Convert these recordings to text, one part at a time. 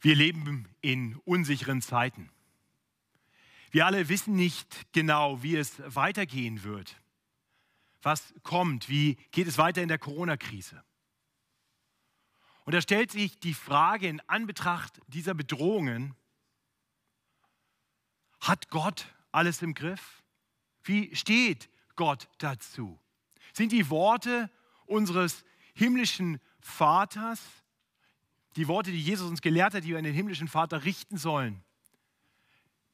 Wir leben in unsicheren Zeiten. Wir alle wissen nicht genau, wie es weitergehen wird. Was kommt? Wie geht es weiter in der Corona-Krise? Und da stellt sich die Frage in Anbetracht dieser Bedrohungen, hat Gott alles im Griff? Wie steht Gott dazu? Sind die Worte unseres himmlischen Vaters die Worte, die Jesus uns gelehrt hat, die wir an den himmlischen Vater richten sollen.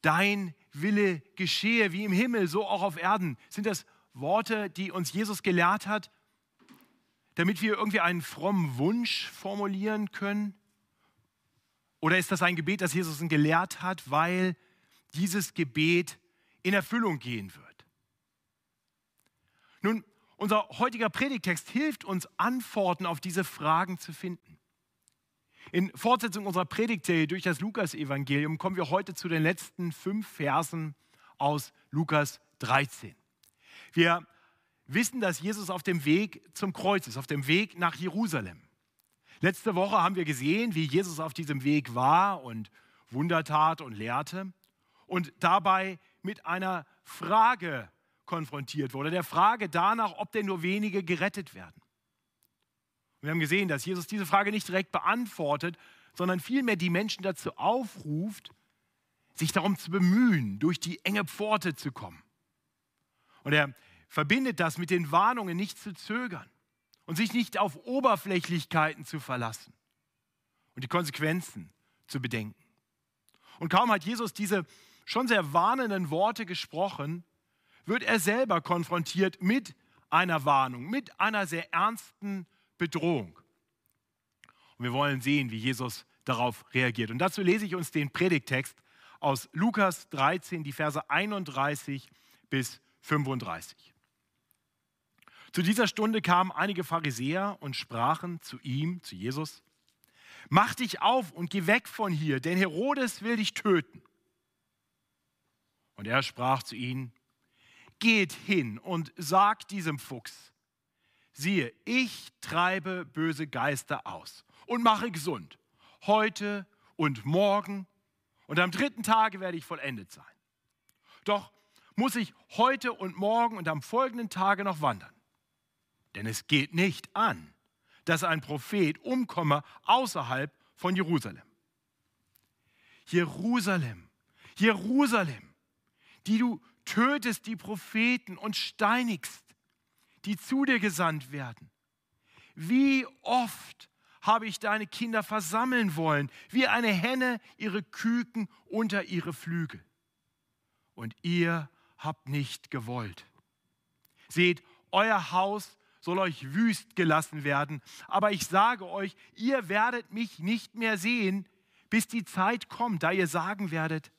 Dein Wille geschehe wie im Himmel, so auch auf Erden. Sind das Worte, die uns Jesus gelehrt hat, damit wir irgendwie einen frommen Wunsch formulieren können? Oder ist das ein Gebet, das Jesus uns gelehrt hat, weil dieses Gebet in Erfüllung gehen wird? Nun, unser heutiger Predigtext hilft uns, Antworten auf diese Fragen zu finden. In Fortsetzung unserer Predigtserie durch das Lukas-Evangelium kommen wir heute zu den letzten fünf Versen aus Lukas 13. Wir wissen, dass Jesus auf dem Weg zum Kreuz ist, auf dem Weg nach Jerusalem. Letzte Woche haben wir gesehen, wie Jesus auf diesem Weg war und Wunder tat und lehrte und dabei mit einer Frage konfrontiert wurde, der Frage danach, ob denn nur wenige gerettet werden. Wir haben gesehen, dass Jesus diese Frage nicht direkt beantwortet, sondern vielmehr die Menschen dazu aufruft, sich darum zu bemühen, durch die enge Pforte zu kommen. Und er verbindet das mit den Warnungen, nicht zu zögern und sich nicht auf Oberflächlichkeiten zu verlassen und die Konsequenzen zu bedenken. Und kaum hat Jesus diese schon sehr warnenden Worte gesprochen, wird er selber konfrontiert mit einer Warnung, mit einer sehr ernsten Bedrohung. Und wir wollen sehen, wie Jesus darauf reagiert. Und dazu lese ich uns den Predigtext aus Lukas 13, die Verse 31 bis 35. Zu dieser Stunde kamen einige Pharisäer und sprachen zu ihm, zu Jesus, Mach dich auf und geh weg von hier, denn Herodes will dich töten. Und er sprach zu ihnen, Geht hin und sagt diesem Fuchs, siehe, ich treibe böse Geister aus und mache gesund. Heute und morgen und am dritten Tage werde ich vollendet sein. Doch muss ich heute und morgen und am folgenden Tage noch wandern. Denn es geht nicht an, dass ein Prophet umkomme außerhalb von Jerusalem. Jerusalem, Jerusalem, die du tötest die Propheten und steinigst, die zu dir gesandt werden. Wie oft habe ich deine Kinder versammeln wollen, wie eine Henne ihre Küken unter ihre Flügel. Und ihr habt nicht gewollt. Seht, euer Haus soll euch wüst gelassen werden, aber ich sage euch, ihr werdet mich nicht mehr sehen, bis die Zeit kommt, da ihr sagen werdet,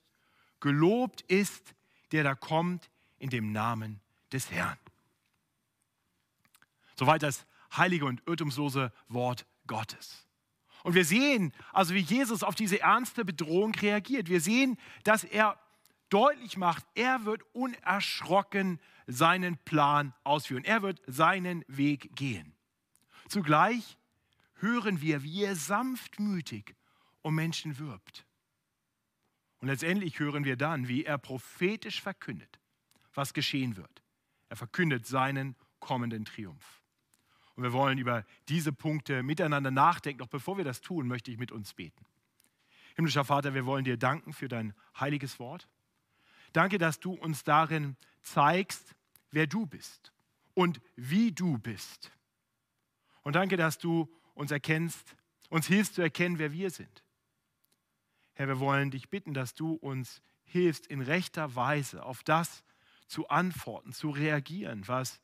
gelobt ist, der da kommt in dem Namen des Herrn. Soweit das heilige und irrtumslose Wort Gottes. Und wir sehen also, wie Jesus auf diese ernste Bedrohung reagiert. Wir sehen, dass er deutlich macht, er wird unerschrocken seinen Plan ausführen. Er wird seinen Weg gehen. Zugleich hören wir, wie er sanftmütig um Menschen wirbt. Und letztendlich hören wir dann, wie er prophetisch verkündet, was geschehen wird. Er verkündet seinen kommenden Triumph. Und wir wollen über diese Punkte miteinander nachdenken. Doch bevor wir das tun, möchte ich mit uns beten. Himmlischer Vater, wir wollen dir danken für dein heiliges Wort. Danke, dass du uns darin zeigst, wer du bist und wie du bist. Und danke, dass du uns erkennst, uns hilfst zu erkennen, wer wir sind. Herr, wir wollen dich bitten, dass du uns hilfst, in rechter Weise auf das zu antworten, zu reagieren, was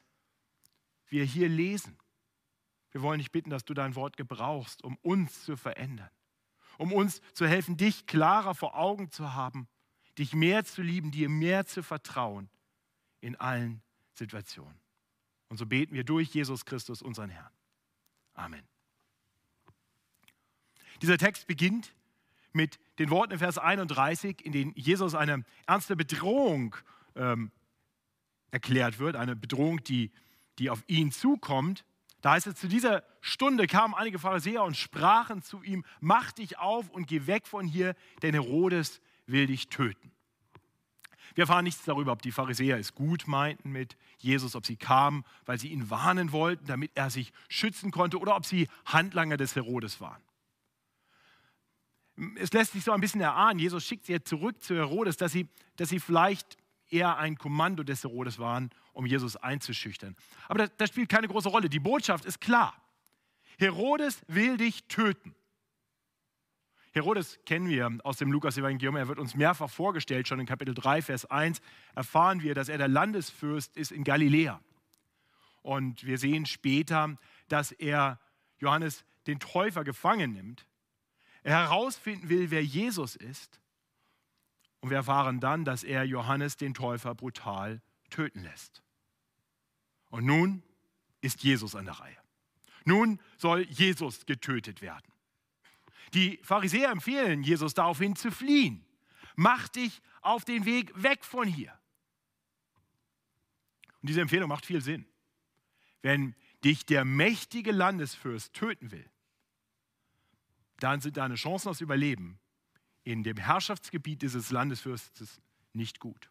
wir hier lesen. Wir wollen dich bitten, dass du dein Wort gebrauchst, um uns zu verändern, um uns zu helfen, dich klarer vor Augen zu haben, dich mehr zu lieben, dir mehr zu vertrauen in allen Situationen. Und so beten wir durch Jesus Christus, unseren Herrn. Amen. Dieser Text beginnt mit den Worten in Vers 31, in denen Jesus eine ernste Bedrohung ähm, erklärt wird, eine Bedrohung, die, die auf ihn zukommt Da heißt es, zu dieser Stunde kamen einige Pharisäer und sprachen zu ihm, mach dich auf und geh weg von hier, denn Herodes will dich töten. Wir erfahren nichts darüber, ob die Pharisäer es gut meinten mit Jesus, ob sie kamen, weil sie ihn warnen wollten, damit er sich schützen konnte, oder ob sie Handlanger des Herodes waren. Es lässt sich so ein bisschen erahnen, Jesus schickt sie jetzt zurück zu Herodes, dass sie, dass sie vielleicht eher ein Kommando des Herodes waren, um Jesus einzuschüchtern. Aber das, das spielt keine große Rolle. Die Botschaft ist klar. Herodes will dich töten. Herodes kennen wir aus dem Lukas-Evangelium. Er wird uns mehrfach vorgestellt. Schon in Kapitel 3, Vers 1 erfahren wir, dass er der Landesfürst ist in Galiläa. Und wir sehen später, dass er Johannes den Täufer gefangen nimmt. Er herausfinden will, wer Jesus ist. Und wir erfahren dann, dass er Johannes den Täufer brutal töten lässt. Und nun ist Jesus an der Reihe. Nun soll Jesus getötet werden. Die Pharisäer empfehlen Jesus daraufhin zu fliehen. Mach dich auf den Weg weg von hier. Und diese Empfehlung macht viel Sinn. Wenn dich der mächtige Landesfürst töten will, dann sind deine Chancen aufs Überleben in dem Herrschaftsgebiet dieses Landesfürstes nicht gut.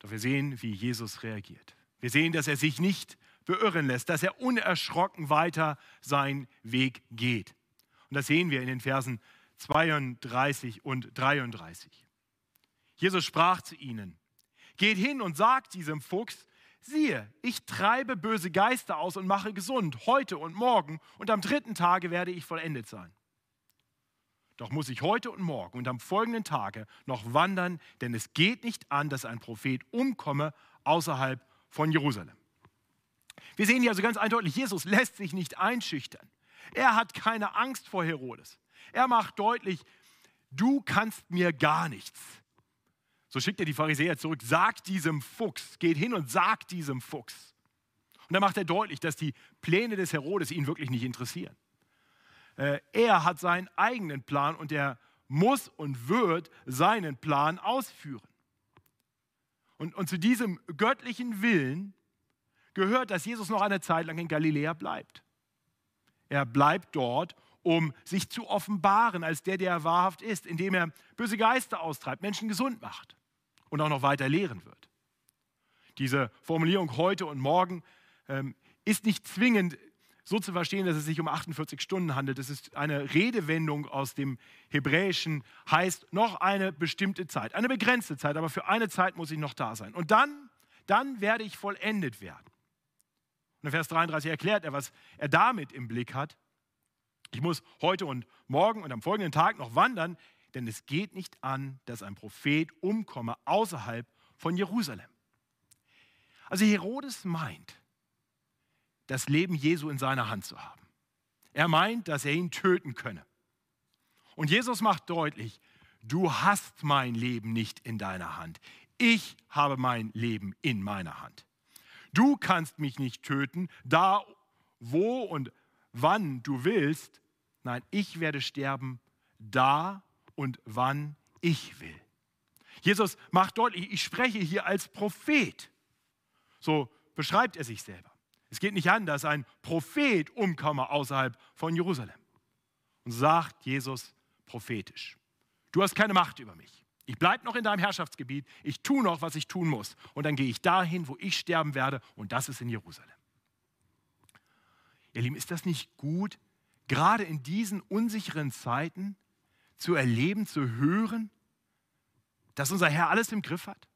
Doch wir sehen, wie Jesus reagiert. Wir sehen, dass er sich nicht beirren lässt, dass er unerschrocken weiter seinen Weg geht. Und das sehen wir in den Versen 32 und 33. Jesus sprach zu ihnen, geht hin und sagt diesem Fuchs, siehe, ich treibe böse Geister aus und mache gesund, heute und morgen, und am dritten Tage werde ich vollendet sein. Doch muss ich heute und morgen und am folgenden Tage noch wandern, denn es geht nicht an, dass ein Prophet umkomme außerhalb von Jerusalem. Wir sehen hier also ganz eindeutig, Jesus lässt sich nicht einschüchtern. Er hat keine Angst vor Herodes. Er macht deutlich, du kannst mir gar nichts. So schickt er die Pharisäer zurück, sagt diesem Fuchs, geht hin und sagt diesem Fuchs. Und dann macht er deutlich, dass die Pläne des Herodes ihn wirklich nicht interessieren. Äh, er hat seinen eigenen Plan und er muss und wird seinen Plan ausführen. Und, und zu diesem göttlichen Willen gehört, dass Jesus noch eine Zeit lang in Galiläa bleibt. Er bleibt dort, um sich zu offenbaren als der, der er wahrhaft ist, indem er böse Geister austreibt, Menschen gesund macht und auch noch weiter lehren wird. Diese Formulierung heute und morgen ähm, ist nicht zwingend so zu verstehen, dass es sich um 48 Stunden handelt. Es ist eine Redewendung aus dem Hebräischen, heißt noch eine bestimmte Zeit, eine begrenzte Zeit, aber für eine Zeit muss ich noch da sein. Und dann, dann werde ich vollendet werden. Und in Vers 33 erklärt er, was er damit im Blick hat. Ich muss heute und morgen und am folgenden Tag noch wandern, denn es geht nicht an, dass ein Prophet umkomme außerhalb von Jerusalem. Also Herodes meint, das Leben Jesu in seiner Hand zu haben. Er meint, dass er ihn töten könne. Und Jesus macht deutlich, du hast mein Leben nicht in deiner Hand. Ich habe mein Leben in meiner Hand. Du kannst mich nicht töten, da, wo und wann du willst. Nein, ich werde sterben, da und wann ich will. Jesus macht deutlich, ich spreche hier als Prophet. So beschreibt er sich selber. Es geht nicht an, dass ein Prophet umkomme außerhalb von Jerusalem. Und sagt Jesus prophetisch, du hast keine Macht über mich. Ich bleibe noch in deinem Herrschaftsgebiet, ich tue noch, was ich tun muss. Und dann gehe ich dahin, wo ich sterben werde, und das ist in Jerusalem. Ihr Lieben, ist das nicht gut, gerade in diesen unsicheren Zeiten zu erleben, zu hören, dass unser Herr alles im Griff hat?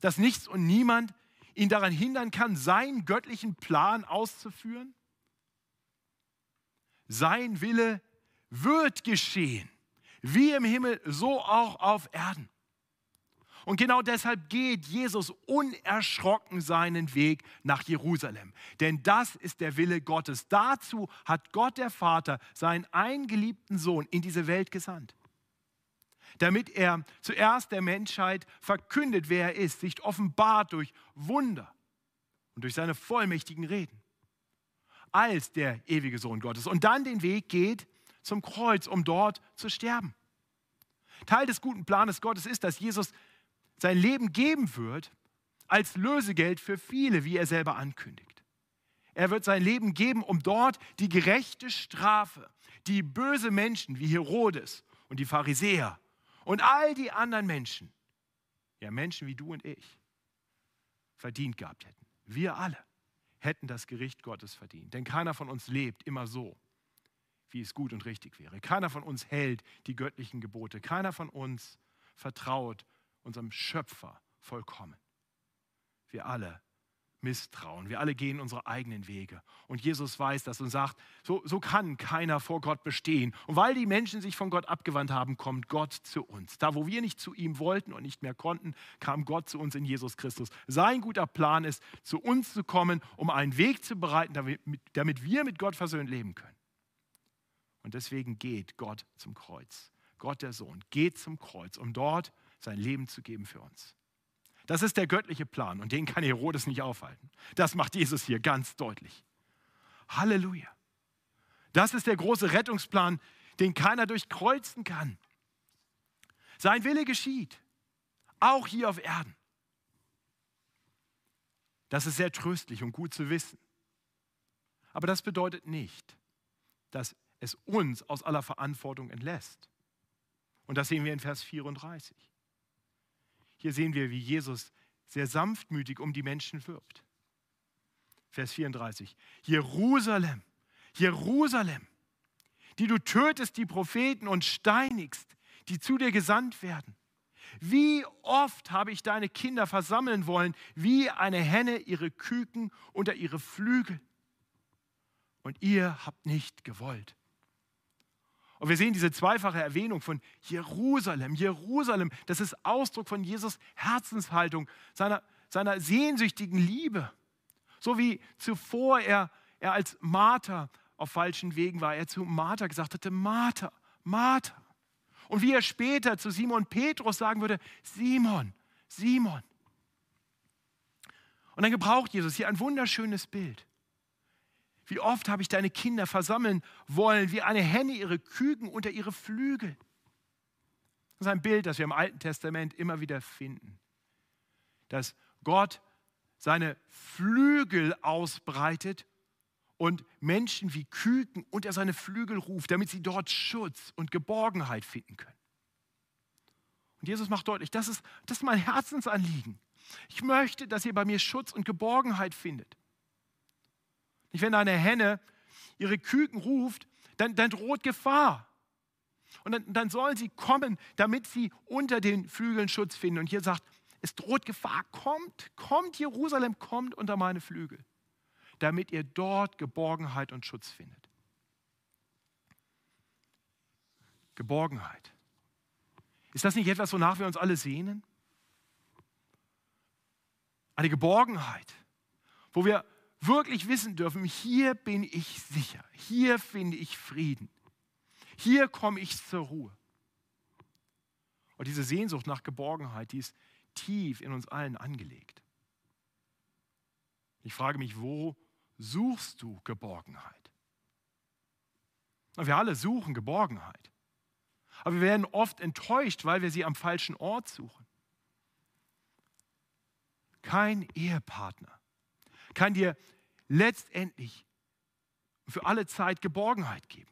Dass nichts und niemand ihn daran hindern kann, seinen göttlichen Plan auszuführen? Sein Wille wird geschehen, wie im Himmel, so auch auf Erden. Und genau deshalb geht Jesus unerschrocken seinen Weg nach Jerusalem. Denn das ist der Wille Gottes. Dazu hat Gott der Vater seinen eingeliebten Sohn in diese Welt gesandt damit er zuerst der Menschheit verkündet, wer er ist, sich offenbart durch Wunder und durch seine vollmächtigen Reden als der ewige Sohn Gottes und dann den Weg geht zum Kreuz, um dort zu sterben. Teil des guten Planes Gottes ist, dass Jesus sein Leben geben wird als Lösegeld für viele, wie er selber ankündigt. Er wird sein Leben geben, um dort die gerechte Strafe, die böse Menschen wie Herodes und die Pharisäer und all die anderen Menschen, ja Menschen wie du und ich, verdient gehabt hätten. Wir alle hätten das Gericht Gottes verdient. Denn keiner von uns lebt immer so, wie es gut und richtig wäre. Keiner von uns hält die göttlichen Gebote. Keiner von uns vertraut unserem Schöpfer vollkommen. Wir alle misstrauen. Wir alle gehen unsere eigenen Wege. Und Jesus weiß das und sagt, so, so kann keiner vor Gott bestehen. Und weil die Menschen sich von Gott abgewandt haben, kommt Gott zu uns. Da, wo wir nicht zu ihm wollten und nicht mehr konnten, kam Gott zu uns in Jesus Christus. Sein guter Plan ist, zu uns zu kommen, um einen Weg zu bereiten, damit, damit wir mit Gott versöhnt leben können. Und deswegen geht Gott zum Kreuz. Gott der Sohn geht zum Kreuz, um dort sein Leben zu geben für uns. Das ist der göttliche Plan und den kann Herodes nicht aufhalten. Das macht Jesus hier ganz deutlich. Halleluja. Das ist der große Rettungsplan, den keiner durchkreuzen kann. Sein Wille geschieht, auch hier auf Erden. Das ist sehr tröstlich und gut zu wissen. Aber das bedeutet nicht, dass es uns aus aller Verantwortung entlässt. Und das sehen wir in Vers 34. Hier sehen wir, wie Jesus sehr sanftmütig um die Menschen wirbt. Vers 34. Jerusalem, Jerusalem, die du tötest die Propheten und steinigst, die zu dir gesandt werden. Wie oft habe ich deine Kinder versammeln wollen, wie eine Henne ihre Küken unter ihre Flügel. Und ihr habt nicht gewollt. Und wir sehen diese zweifache Erwähnung von Jerusalem. Jerusalem, das ist Ausdruck von Jesus Herzenshaltung, seiner, seiner sehnsüchtigen Liebe. So wie zuvor er, er als Martha auf falschen Wegen war, er zu Martha gesagt hatte, Martha, Martha. Und wie er später zu Simon Petrus sagen würde, Simon, Simon. Und dann gebraucht Jesus hier ein wunderschönes Bild. Wie oft habe ich deine Kinder versammeln wollen, wie eine Henne ihre Küken unter ihre Flügel. Das ist ein Bild, das wir im Alten Testament immer wieder finden. Dass Gott seine Flügel ausbreitet und Menschen wie Küken unter seine Flügel ruft, damit sie dort Schutz und Geborgenheit finden können. Und Jesus macht deutlich, das ist, das ist mein Herzensanliegen. Ich möchte, dass ihr bei mir Schutz und Geborgenheit findet. Wenn eine Henne ihre Küken ruft, dann, dann droht Gefahr. Und dann, dann sollen sie kommen, damit sie unter den Flügeln Schutz finden. Und hier sagt, es droht Gefahr. Kommt, kommt Jerusalem, kommt unter meine Flügel, damit ihr dort Geborgenheit und Schutz findet. Geborgenheit. Ist das nicht etwas, wonach wir uns alle sehnen? Eine Geborgenheit, wo wir wirklich wissen dürfen, hier bin ich sicher, hier finde ich Frieden, hier komme ich zur Ruhe. Und diese Sehnsucht nach Geborgenheit, die ist tief in uns allen angelegt. Ich frage mich, wo suchst du Geborgenheit? wir alle suchen Geborgenheit. Aber wir werden oft enttäuscht, weil wir sie am falschen Ort suchen. Kein Ehepartner kann dir letztendlich für alle Zeit Geborgenheit geben.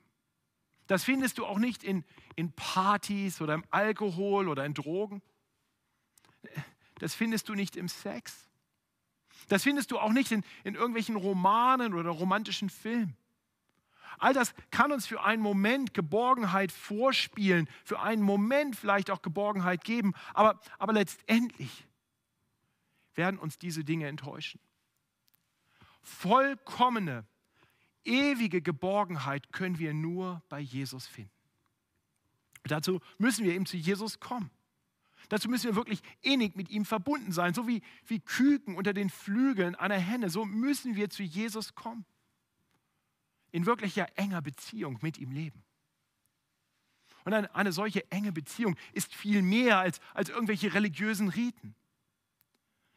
Das findest du auch nicht in, in Partys oder im Alkohol oder in Drogen. Das findest du nicht im Sex. Das findest du auch nicht in, in irgendwelchen Romanen oder romantischen Filmen. All das kann uns für einen Moment Geborgenheit vorspielen, für einen Moment vielleicht auch Geborgenheit geben, aber, aber letztendlich werden uns diese Dinge enttäuschen vollkommene, ewige Geborgenheit können wir nur bei Jesus finden. Dazu müssen wir eben zu Jesus kommen. Dazu müssen wir wirklich innig mit ihm verbunden sein, so wie, wie Küken unter den Flügeln einer Henne. So müssen wir zu Jesus kommen. In wirklicher enger Beziehung mit ihm leben. Und eine, eine solche enge Beziehung ist viel mehr als, als irgendwelche religiösen Riten.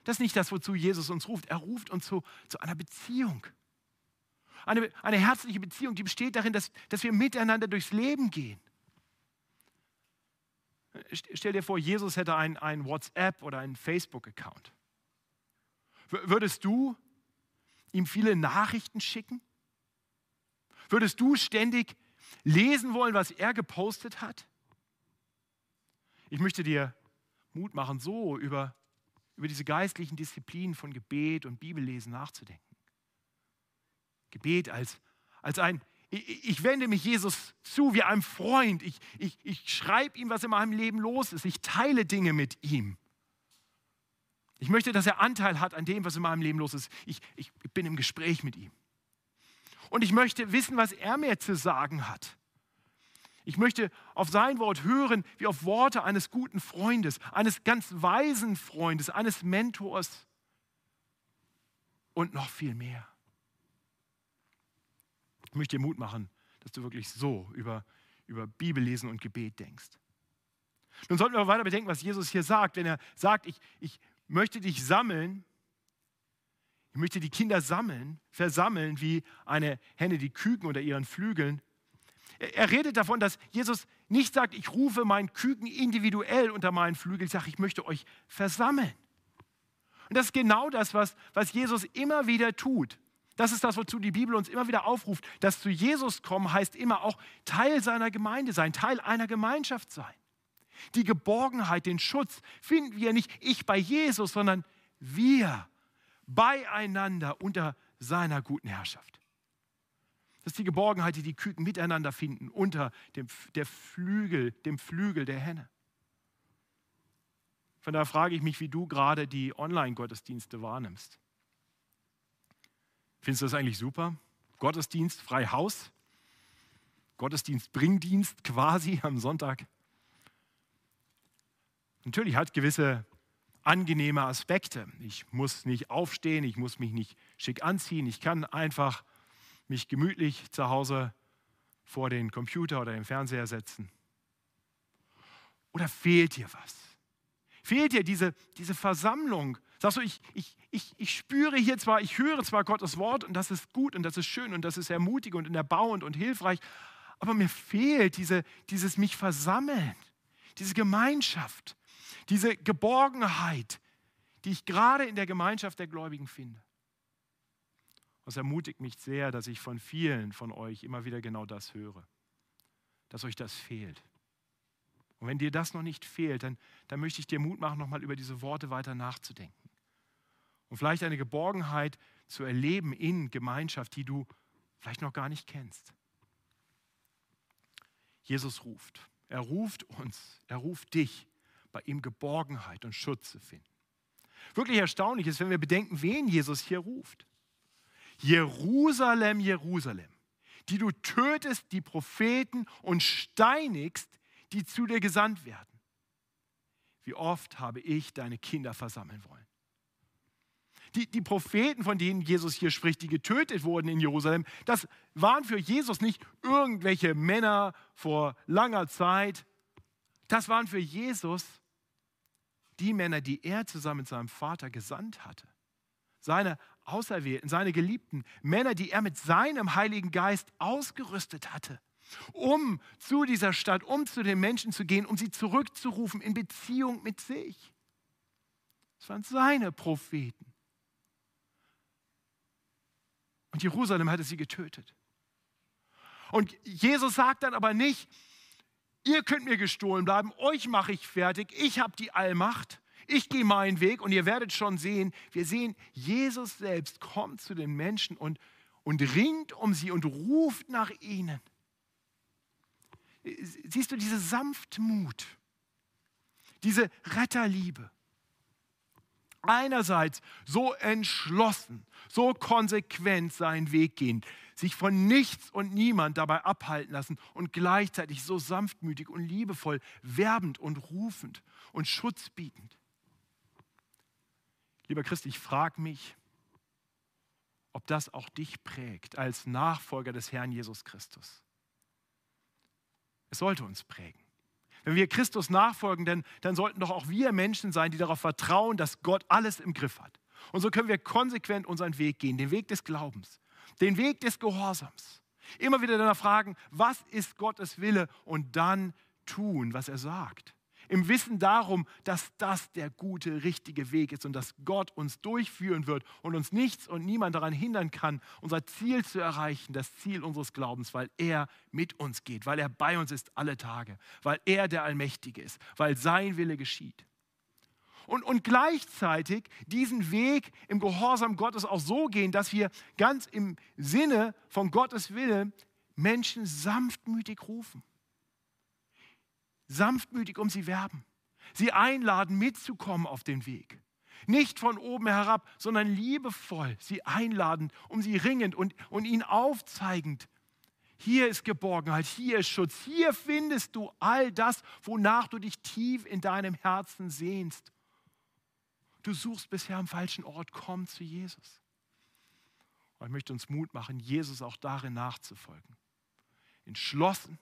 Das ist nicht das, wozu Jesus uns ruft. Er ruft uns zu, zu einer Beziehung. Eine, eine herzliche Beziehung, die besteht darin, dass, dass wir miteinander durchs Leben gehen. Stell dir vor, Jesus hätte einen, einen WhatsApp oder einen Facebook-Account. Würdest du ihm viele Nachrichten schicken? Würdest du ständig lesen wollen, was er gepostet hat? Ich möchte dir Mut machen, so über, über diese geistlichen Disziplinen von Gebet und Bibellesen nachzudenken. Gebet als, als ein, ich, ich wende mich Jesus zu wie einem Freund. Ich, ich, ich schreibe ihm, was in meinem Leben los ist. Ich teile Dinge mit ihm. Ich möchte, dass er Anteil hat an dem, was in meinem Leben los ist. Ich, ich bin im Gespräch mit ihm. Und ich möchte wissen, was er mir zu sagen hat. Ich möchte auf sein Wort hören, wie auf Worte eines guten Freundes, eines ganz weisen Freundes, eines Mentors und noch viel mehr. Ich möchte dir Mut machen, dass du wirklich so über, über Bibellesen und Gebet denkst. Nun sollten wir weiter bedenken, was Jesus hier sagt, wenn er sagt, ich, ich möchte dich sammeln, ich möchte die Kinder sammeln, versammeln wie eine Henne die Küken unter ihren Flügeln. Er redet davon, dass Jesus nicht sagt, ich rufe meinen Küken individuell unter meinen Flügel, ich sage, ich möchte euch versammeln. Und das ist genau das, was, was Jesus immer wieder tut. Das ist das, wozu die Bibel uns immer wieder aufruft. Das zu Jesus kommen heißt immer auch Teil seiner Gemeinde sein, Teil einer Gemeinschaft sein. Die Geborgenheit, den Schutz finden wir nicht ich bei Jesus, sondern wir beieinander unter seiner guten Herrschaft. Das ist die Geborgenheit, die die Küken miteinander finden unter dem, der Flügel, dem Flügel der Henne. Von daher frage ich mich, wie du gerade die Online-Gottesdienste wahrnimmst. Findest du das eigentlich super? Gottesdienst, frei Haus, Gottesdienst, Bringdienst quasi am Sonntag. Natürlich hat gewisse angenehme Aspekte. Ich muss nicht aufstehen, ich muss mich nicht schick anziehen, ich kann einfach mich gemütlich zu Hause vor den Computer oder den Fernseher setzen. Oder fehlt dir was? Fehlt dir diese, diese Versammlung? Sagst du, ich, ich, ich, ich spüre hier zwar, ich höre zwar Gottes Wort und das ist gut und das ist schön und das ist ermutigend und erbauend und hilfreich, aber mir fehlt diese, dieses mich versammeln, diese Gemeinschaft diese Geborgenheit, die ich gerade in der Gemeinschaft der Gläubigen finde. Das ermutigt mich sehr, dass ich von vielen von euch immer wieder genau das höre, dass euch das fehlt. Und wenn dir das noch nicht fehlt, dann, dann möchte ich dir Mut machen, nochmal über diese Worte weiter nachzudenken. Und vielleicht eine Geborgenheit zu erleben in Gemeinschaft, die du vielleicht noch gar nicht kennst. Jesus ruft. Er ruft uns, er ruft dich bei ihm Geborgenheit und Schutz zu finden. Wirklich erstaunlich ist, wenn wir bedenken, wen Jesus hier ruft. Jerusalem, Jerusalem, die du tötest die Propheten und steinigst, die zu dir gesandt werden. Wie oft habe ich deine Kinder versammeln wollen. Die, die Propheten, von denen Jesus hier spricht, die getötet wurden in Jerusalem, das waren für Jesus nicht irgendwelche Männer vor langer Zeit. Das waren für Jesus die Männer, die er zusammen mit seinem Vater gesandt hatte. Seine Auserwählten, seine Geliebten, Männer, die er mit seinem Heiligen Geist ausgerüstet hatte, um zu dieser Stadt, um zu den Menschen zu gehen, um sie zurückzurufen in Beziehung mit sich. Das waren seine Propheten. Und Jerusalem hatte sie getötet. Und Jesus sagt dann aber nicht, Ihr könnt mir gestohlen bleiben, euch mache ich fertig, ich habe die Allmacht, ich gehe meinen Weg und ihr werdet schon sehen, wir sehen, Jesus selbst kommt zu den Menschen und, und ringt um sie und ruft nach ihnen. Siehst du diese Sanftmut, diese Retterliebe? Einerseits so entschlossen, so konsequent seinen Weg gehen, sich von nichts und niemand dabei abhalten lassen und gleichzeitig so sanftmütig und liebevoll, werbend und rufend und schutzbietend. Lieber Christ, ich frage mich, ob das auch dich prägt als Nachfolger des Herrn Jesus Christus. Es sollte uns prägen. Wenn wir Christus nachfolgen, dann, dann sollten doch auch wir Menschen sein, die darauf vertrauen, dass Gott alles im Griff hat. Und so können wir konsequent unseren Weg gehen, den Weg des Glaubens, den Weg des Gehorsams. Immer wieder danach fragen, was ist Gottes Wille und dann tun, was er sagt. Im Wissen darum, dass das der gute, richtige Weg ist und dass Gott uns durchführen wird und uns nichts und niemand daran hindern kann, unser Ziel zu erreichen, das Ziel unseres Glaubens, weil er mit uns geht, weil er bei uns ist alle Tage, weil er der Allmächtige ist, weil sein Wille geschieht. Und, und gleichzeitig diesen Weg im Gehorsam Gottes auch so gehen, dass wir ganz im Sinne von Gottes Wille Menschen sanftmütig rufen sanftmütig um sie werben, sie einladen, mitzukommen auf den Weg. Nicht von oben herab, sondern liebevoll sie einladen, um sie ringend und, und ihnen aufzeigend. Hier ist Geborgenheit, hier ist Schutz, hier findest du all das, wonach du dich tief in deinem Herzen sehnst. Du suchst bisher am falschen Ort, komm zu Jesus. Und ich möchte uns Mut machen, Jesus auch darin nachzufolgen. Entschlossen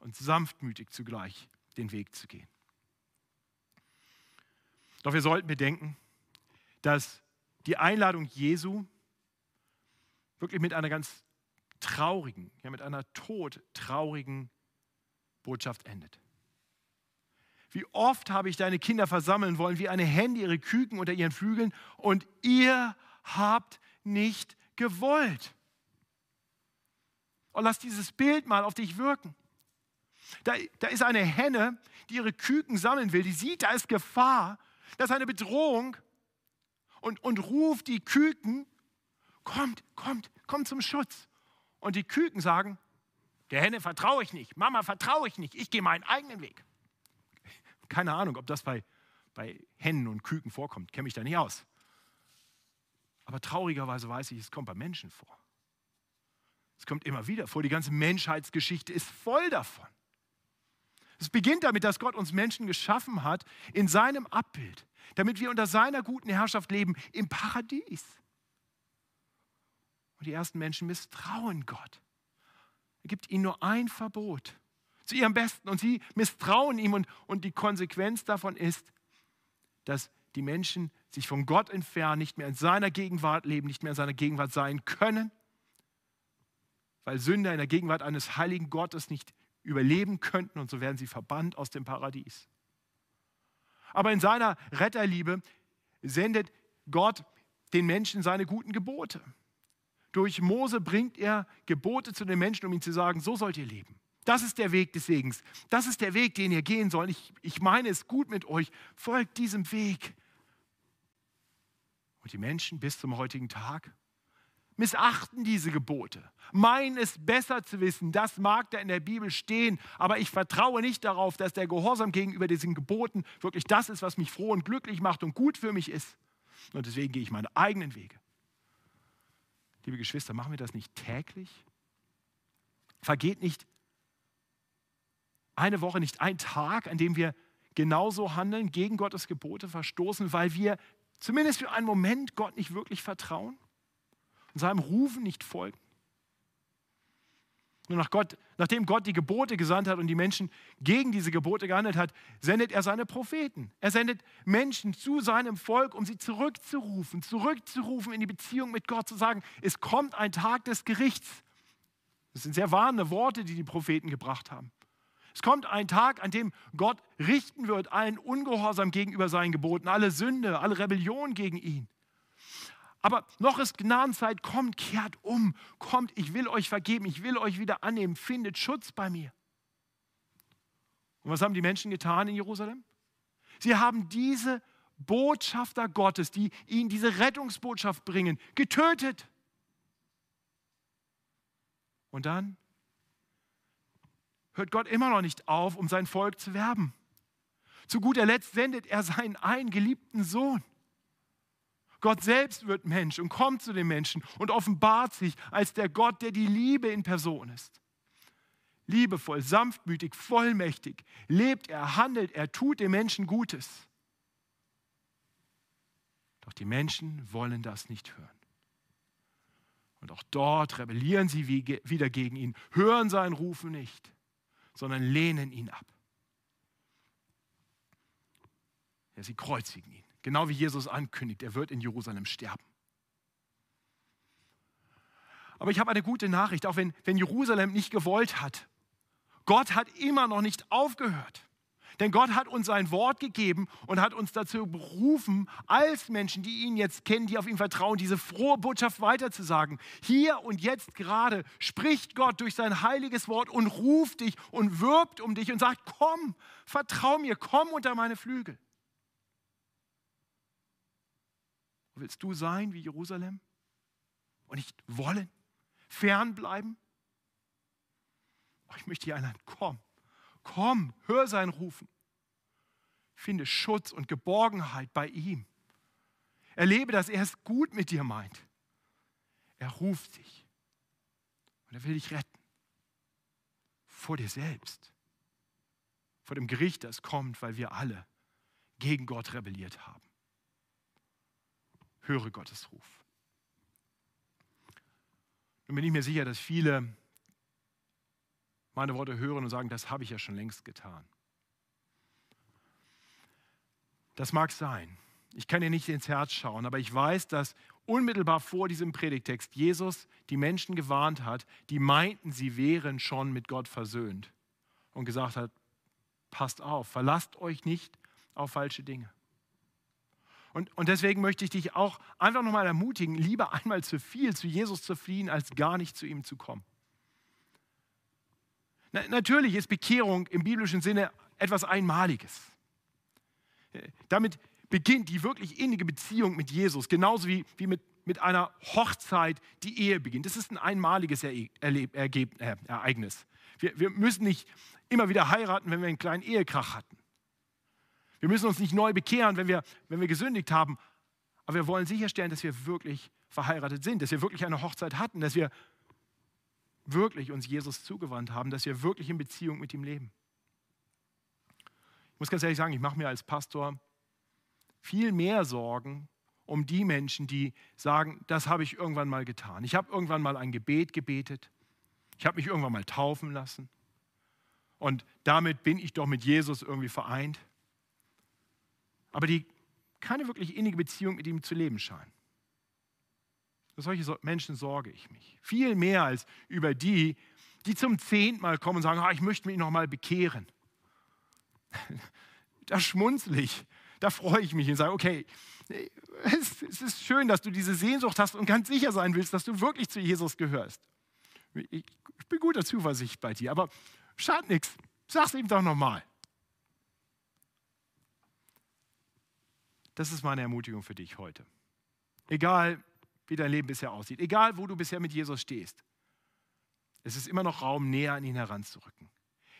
und sanftmütig zugleich den Weg zu gehen. Doch wir sollten bedenken, dass die Einladung Jesu wirklich mit einer ganz traurigen, ja mit einer todtraurigen Botschaft endet. Wie oft habe ich deine Kinder versammeln wollen, wie eine Hände ihre Küken unter ihren Flügeln, und ihr habt nicht gewollt. Und lass dieses Bild mal auf dich wirken. Da, da ist eine Henne, die ihre Küken sammeln will. Die sieht, da ist Gefahr, da ist eine Bedrohung und, und ruft die Küken, kommt, kommt, kommt zum Schutz. Und die Küken sagen, der Henne vertraue ich nicht, Mama vertraue ich nicht, ich gehe meinen eigenen Weg. Keine Ahnung, ob das bei, bei Hennen und Küken vorkommt, kenne mich da nicht aus. Aber traurigerweise weiß ich, es kommt bei Menschen vor. Es kommt immer wieder vor. Die ganze Menschheitsgeschichte ist voll davon. Es beginnt damit, dass Gott uns Menschen geschaffen hat in seinem Abbild, damit wir unter seiner guten Herrschaft leben im Paradies. Und die ersten Menschen misstrauen Gott. Er gibt ihnen nur ein Verbot zu ihrem Besten und sie misstrauen ihm und, und die Konsequenz davon ist, dass die Menschen sich von Gott entfernen, nicht mehr in seiner Gegenwart leben, nicht mehr in seiner Gegenwart sein können, weil Sünder in der Gegenwart eines heiligen Gottes nicht überleben könnten und so werden sie verbannt aus dem Paradies. Aber in seiner Retterliebe sendet Gott den Menschen seine guten Gebote. Durch Mose bringt er Gebote zu den Menschen, um ihnen zu sagen, so sollt ihr leben. Das ist der Weg des Segens. Das ist der Weg, den ihr gehen sollt. Ich, ich meine es gut mit euch. Folgt diesem Weg. Und die Menschen bis zum heutigen Tag missachten diese Gebote, meinen es besser zu wissen. Das mag da in der Bibel stehen, aber ich vertraue nicht darauf, dass der Gehorsam gegenüber diesen Geboten wirklich das ist, was mich froh und glücklich macht und gut für mich ist. Und deswegen gehe ich meine eigenen Wege. Liebe Geschwister, machen wir das nicht täglich? Vergeht nicht eine Woche, nicht ein Tag, an dem wir genauso handeln, gegen Gottes Gebote verstoßen, weil wir zumindest für einen Moment Gott nicht wirklich vertrauen? Und seinem Rufen nicht folgen. Nur nach Gott, nachdem Gott die Gebote gesandt hat und die Menschen gegen diese Gebote gehandelt hat, sendet er seine Propheten. Er sendet Menschen zu seinem Volk, um sie zurückzurufen, zurückzurufen in die Beziehung mit Gott, zu sagen, es kommt ein Tag des Gerichts. Das sind sehr warnende Worte, die die Propheten gebracht haben. Es kommt ein Tag, an dem Gott richten wird allen Ungehorsam gegenüber seinen Geboten, alle Sünde, alle Rebellion gegen ihn. Aber noch ist Gnadenzeit, kommt, kehrt um, kommt, ich will euch vergeben, ich will euch wieder annehmen, findet Schutz bei mir. Und was haben die Menschen getan in Jerusalem? Sie haben diese Botschafter Gottes, die ihnen diese Rettungsbotschaft bringen, getötet. Und dann hört Gott immer noch nicht auf, um sein Volk zu werben. Zu guter Letzt sendet er seinen einen geliebten Sohn. Gott selbst wird Mensch und kommt zu den Menschen und offenbart sich als der Gott, der die Liebe in Person ist. Liebevoll, sanftmütig, vollmächtig lebt er, handelt er, tut den Menschen Gutes. Doch die Menschen wollen das nicht hören. Und auch dort rebellieren sie wieder gegen ihn, hören seinen Rufen nicht, sondern lehnen ihn ab. Ja, sie kreuzigen ihn. Genau wie Jesus ankündigt, er wird in Jerusalem sterben. Aber ich habe eine gute Nachricht, auch wenn, wenn Jerusalem nicht gewollt hat. Gott hat immer noch nicht aufgehört. Denn Gott hat uns sein Wort gegeben und hat uns dazu berufen, als Menschen, die ihn jetzt kennen, die auf ihn vertrauen, diese frohe Botschaft weiterzusagen. Hier und jetzt gerade spricht Gott durch sein heiliges Wort und ruft dich und wirbt um dich und sagt, komm, vertrau mir, komm unter meine Flügel. Willst du sein wie Jerusalem und nicht wollen, fernbleiben? Oh, ich möchte dir einladen, komm, komm, hör sein Rufen. Finde Schutz und Geborgenheit bei ihm. Erlebe, dass er es gut mit dir meint. Er ruft dich und er will dich retten. Vor dir selbst. Vor dem Gericht, das kommt, weil wir alle gegen Gott rebelliert haben. Höre Gottes Ruf. Nun bin ich mir sicher, dass viele meine Worte hören und sagen, das habe ich ja schon längst getan. Das mag sein. Ich kann dir nicht ins Herz schauen, aber ich weiß, dass unmittelbar vor diesem Predigtext Jesus die Menschen gewarnt hat, die meinten, sie wären schon mit Gott versöhnt und gesagt hat, passt auf, verlasst euch nicht auf falsche Dinge. Und, und deswegen möchte ich dich auch einfach nochmal ermutigen, lieber einmal zu viel zu Jesus zu fliehen, als gar nicht zu ihm zu kommen. Na, natürlich ist Bekehrung im biblischen Sinne etwas Einmaliges. Damit beginnt die wirklich innige Beziehung mit Jesus, genauso wie, wie mit, mit einer Hochzeit die Ehe beginnt. Das ist ein einmaliges Erleb Ergeb äh, Ereignis. Wir, wir müssen nicht immer wieder heiraten, wenn wir einen kleinen Ehekrach hatten. Wir müssen uns nicht neu bekehren, wenn wir, wenn wir gesündigt haben. Aber wir wollen sicherstellen, dass wir wirklich verheiratet sind, dass wir wirklich eine Hochzeit hatten, dass wir wirklich uns Jesus zugewandt haben, dass wir wirklich in Beziehung mit ihm leben. Ich muss ganz ehrlich sagen, ich mache mir als Pastor viel mehr Sorgen um die Menschen, die sagen, das habe ich irgendwann mal getan. Ich habe irgendwann mal ein Gebet gebetet. Ich habe mich irgendwann mal taufen lassen. Und damit bin ich doch mit Jesus irgendwie vereint. Aber die keine wirklich innige Beziehung mit ihm zu leben scheinen. Für solche Menschen sorge ich mich. Viel mehr als über die, die zum zehnten Mal kommen und sagen, ah, ich möchte mich noch mal bekehren. Da schmunzel ich, da freue ich mich und sage, okay, es, ist schön, dass du diese Sehnsucht hast und ganz sicher sein willst, dass du wirklich zu Jesus gehörst. Ich, bin guter Zuversicht bei dir, aber schadet nichts. Sag's ihm doch nochmal. Das ist meine Ermutigung für dich heute. Egal, wie dein Leben bisher aussieht. Egal, wo du bisher mit Jesus stehst. Es ist immer noch Raum, näher an ihn heranzurücken.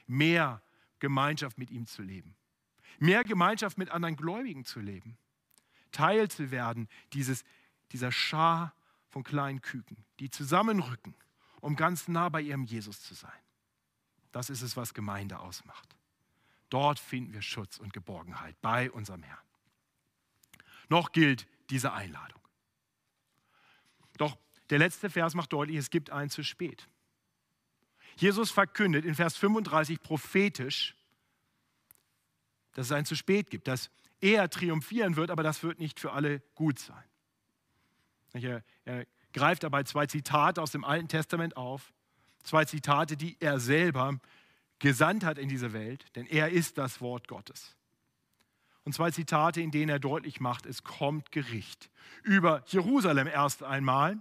Mehr Gemeinschaft mit ihm zu leben. Mehr Gemeinschaft mit anderen Gläubigen zu leben. Teil zu werden dieses, dieser Schar von kleinen Küken, die zusammenrücken, um ganz nah bei ihrem Jesus zu sein. Das ist es, was Gemeinde ausmacht. Dort finden wir Schutz und Geborgenheit bei unserem Herrn. Noch gilt diese Einladung. Doch der letzte Vers macht deutlich, es gibt einen zu spät. Jesus verkündet in Vers 35 prophetisch, dass es ein zu spät gibt, dass er triumphieren wird, aber das wird nicht für alle gut sein. Er, er greift dabei zwei Zitate aus dem Alten Testament auf, zwei Zitate, die er selber gesandt hat in diese Welt, denn er ist das Wort Gottes. Und zwei Zitate, in denen er deutlich macht, es kommt Gericht. Über Jerusalem erst einmal.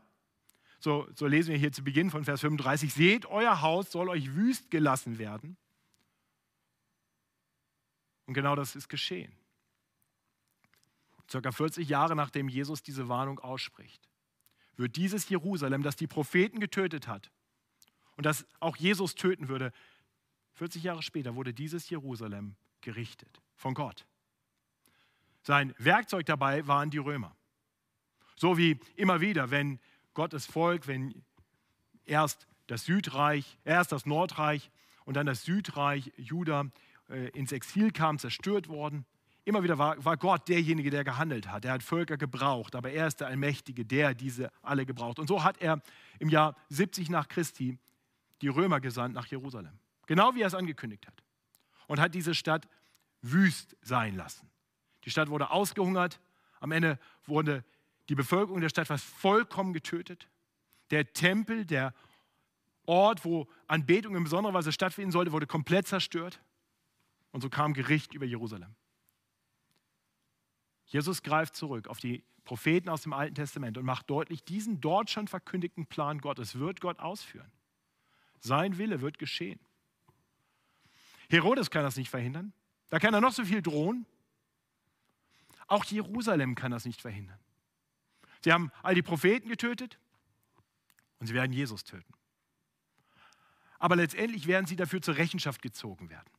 So, so lesen wir hier zu Beginn von Vers 35. Seht, euer Haus soll euch wüst gelassen werden. Und genau das ist geschehen. Circa 40 Jahre nachdem Jesus diese Warnung ausspricht, wird dieses Jerusalem, das die Propheten getötet hat und das auch Jesus töten würde, 40 Jahre später wurde dieses Jerusalem gerichtet von Gott. Sein Werkzeug dabei waren die Römer. So wie immer wieder, wenn Gottes Volk, wenn erst das Südreich, erst das Nordreich und dann das Südreich Juda äh, ins Exil kam, zerstört worden. Immer wieder war, war Gott derjenige, der gehandelt hat. Er hat Völker gebraucht, aber er ist der Allmächtige, der diese alle gebraucht. Und so hat er im Jahr 70 nach Christi die Römer gesandt nach Jerusalem. Genau wie er es angekündigt hat. Und hat diese Stadt wüst sein lassen. Die Stadt wurde ausgehungert. Am Ende wurde die Bevölkerung der Stadt fast vollkommen getötet. Der Tempel, der Ort, wo Anbetung in besonderer Weise stattfinden sollte, wurde komplett zerstört. Und so kam Gericht über Jerusalem. Jesus greift zurück auf die Propheten aus dem Alten Testament und macht deutlich, diesen dort schon verkündigten Plan Gottes wird Gott ausführen. Sein Wille wird geschehen. Herodes kann das nicht verhindern. Da kann er noch so viel drohen. Auch Jerusalem kann das nicht verhindern. Sie haben all die Propheten getötet und sie werden Jesus töten. Aber letztendlich werden sie dafür zur Rechenschaft gezogen werden.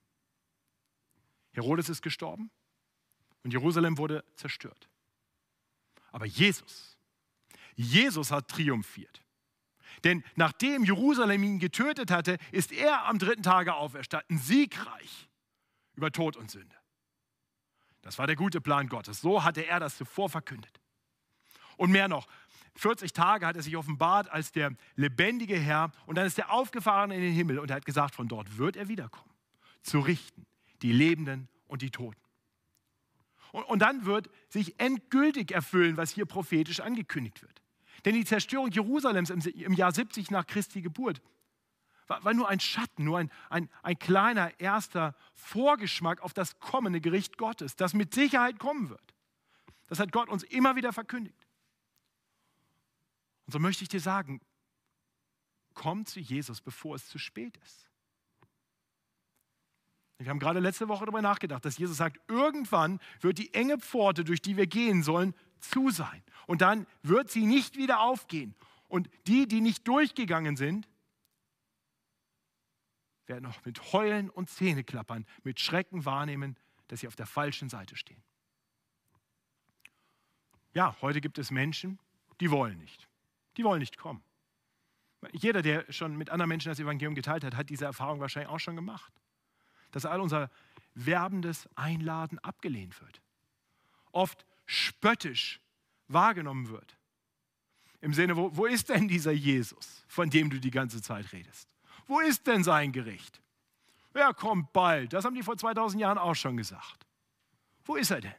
Herodes ist gestorben und Jerusalem wurde zerstört. Aber Jesus, Jesus hat triumphiert. Denn nachdem Jerusalem ihn getötet hatte, ist er am dritten Tage auferstanden, siegreich über Tod und Sünde. Das war der gute Plan Gottes. So hatte er das zuvor verkündet. Und mehr noch, 40 Tage hat er sich offenbart als der lebendige Herr und dann ist er aufgefahren in den Himmel und er hat gesagt, von dort wird er wiederkommen, zu richten, die Lebenden und die Toten. Und, und dann wird sich endgültig erfüllen, was hier prophetisch angekündigt wird. Denn die Zerstörung Jerusalems im, im Jahr 70 nach Christi Geburt war, nur ein Schatten, nur ein, ein, ein kleiner erster Vorgeschmack auf das kommende Gericht Gottes, das mit Sicherheit kommen wird. Das hat Gott uns immer wieder verkündigt. Und so möchte ich dir sagen, komm zu Jesus, bevor es zu spät ist. Wir haben gerade letzte Woche darüber nachgedacht, dass Jesus sagt, irgendwann wird die enge Pforte, durch die wir gehen sollen, zu sein. Und dann wird sie nicht wieder aufgehen. Und die, die nicht durchgegangen sind, werden auch mit Heulen und Zähneklappern, mit Schrecken wahrnehmen, dass sie auf der falschen Seite stehen. Ja, heute gibt es Menschen, die wollen nicht. Die wollen nicht kommen. Jeder, der schon mit anderen Menschen das Evangelium geteilt hat, hat diese Erfahrung wahrscheinlich auch schon gemacht. Dass all unser werbendes Einladen abgelehnt wird. Oft spöttisch wahrgenommen wird. Im Sinne, wo, wo ist denn dieser Jesus, von dem du die ganze Zeit redest? Wo ist denn sein Gericht? Er kommt bald. Das haben die vor 2000 Jahren auch schon gesagt. Wo ist er denn?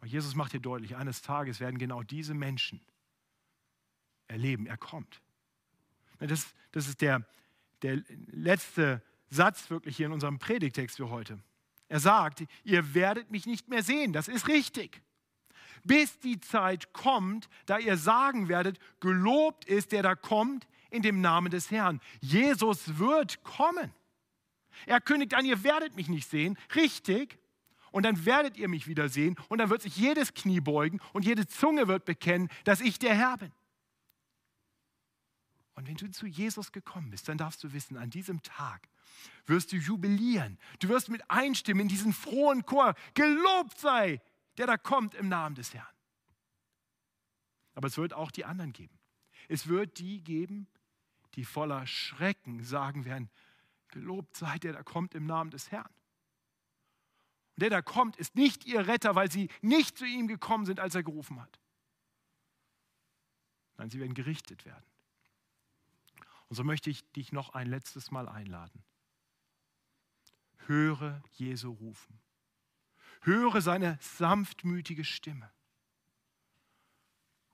Und Jesus macht hier deutlich, eines Tages werden genau diese Menschen erleben, er kommt. Das, das ist der, der letzte Satz wirklich hier in unserem Predigtext für heute. Er sagt, ihr werdet mich nicht mehr sehen, das ist richtig. Bis die Zeit kommt, da ihr sagen werdet, gelobt ist der da kommt in dem Namen des Herrn. Jesus wird kommen. Er kündigt an, ihr werdet mich nicht sehen, richtig. Und dann werdet ihr mich wieder sehen und dann wird sich jedes Knie beugen und jede Zunge wird bekennen, dass ich der Herr bin. Und wenn du zu Jesus gekommen bist, dann darfst du wissen, an diesem Tag wirst du jubilieren. Du wirst mit einstimmen in diesen frohen Chor. Gelobt sei, der da kommt im Namen des Herrn. Aber es wird auch die anderen geben. Es wird die geben, die voller Schrecken sagen werden, gelobt sei, der da kommt im Namen des Herrn. Und der da kommt, ist nicht ihr Retter, weil sie nicht zu ihm gekommen sind, als er gerufen hat. Nein, sie werden gerichtet werden. Und so möchte ich dich noch ein letztes Mal einladen. Höre Jesu rufen. Höre seine sanftmütige Stimme.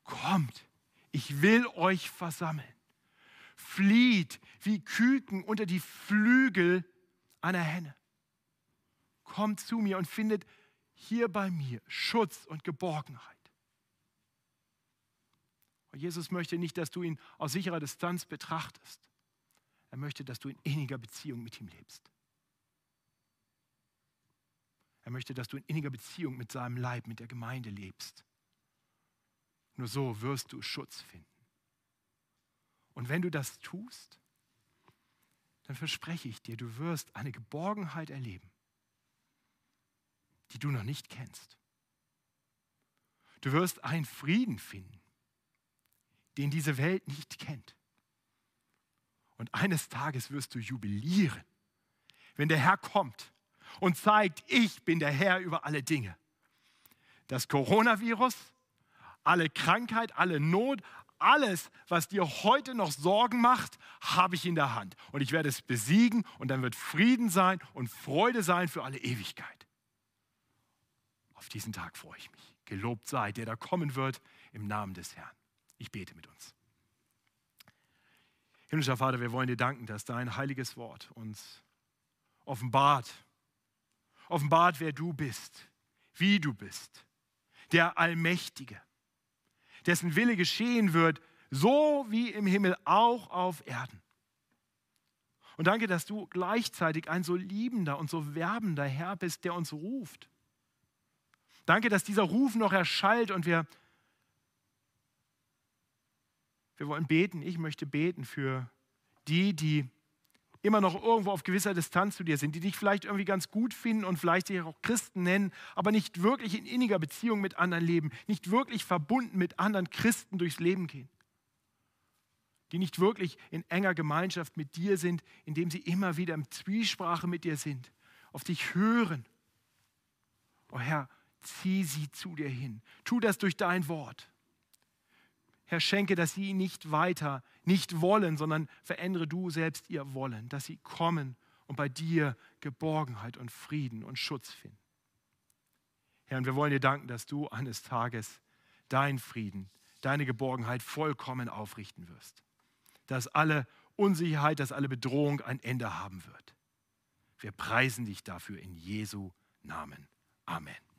Kommt, ich will euch versammeln. Flieht wie Küken unter die Flügel einer Henne. Kommt zu mir und findet hier bei mir Schutz und Geborgenheit. Und Jesus möchte nicht, dass du ihn aus sicherer Distanz betrachtest. Er möchte, dass du in inniger Beziehung mit ihm lebst. Er möchte, dass du in inniger Beziehung mit seinem Leib, mit der Gemeinde lebst. Nur so wirst du Schutz finden. Und wenn du das tust, dann verspreche ich dir, du wirst eine Geborgenheit erleben, die du noch nicht kennst. Du wirst einen Frieden finden, den diese Welt nicht kennt. Und eines Tages wirst du jubilieren, wenn der Herr kommt und zeigt, ich bin der Herr über alle Dinge. Das Coronavirus, alle Krankheit, alle Not, alles, was dir heute noch Sorgen macht, habe ich in der Hand. Und ich werde es besiegen und dann wird Frieden sein und Freude sein für alle Ewigkeit. Auf diesen Tag freue ich mich. Gelobt sei, der da kommen wird im Namen des Herrn. Ich bete mit uns. Himmlischer Vater, wir wollen dir danken, dass dein heiliges Wort uns offenbart. Offenbart, wer du bist, wie du bist. Der Allmächtige, dessen Wille geschehen wird, so wie im Himmel auch auf Erden. Und danke, dass du gleichzeitig ein so liebender und so werbender Herr bist, der uns ruft. Danke, dass dieser Ruf noch erschallt und wir, wir wollen beten. Ich möchte beten für die, die immer noch irgendwo auf gewisser Distanz zu dir sind, die dich vielleicht irgendwie ganz gut finden und vielleicht sich auch Christen nennen, aber nicht wirklich in inniger Beziehung mit anderen leben, nicht wirklich verbunden mit anderen Christen durchs Leben gehen, die nicht wirklich in enger Gemeinschaft mit dir sind, indem sie immer wieder im Zwiesprache mit dir sind, auf dich hören. Oh Herr, zieh sie zu dir hin. Tu das durch dein Wort. Herr, schenke, dass sie nicht weiter, nicht wollen, sondern verändere du selbst ihr Wollen, dass sie kommen und bei dir Geborgenheit und Frieden und Schutz finden. Herr, und wir wollen dir danken, dass du eines Tages dein Frieden, deine Geborgenheit vollkommen aufrichten wirst. Dass alle Unsicherheit, dass alle Bedrohung ein Ende haben wird. Wir preisen dich dafür in Jesu Namen. Amen.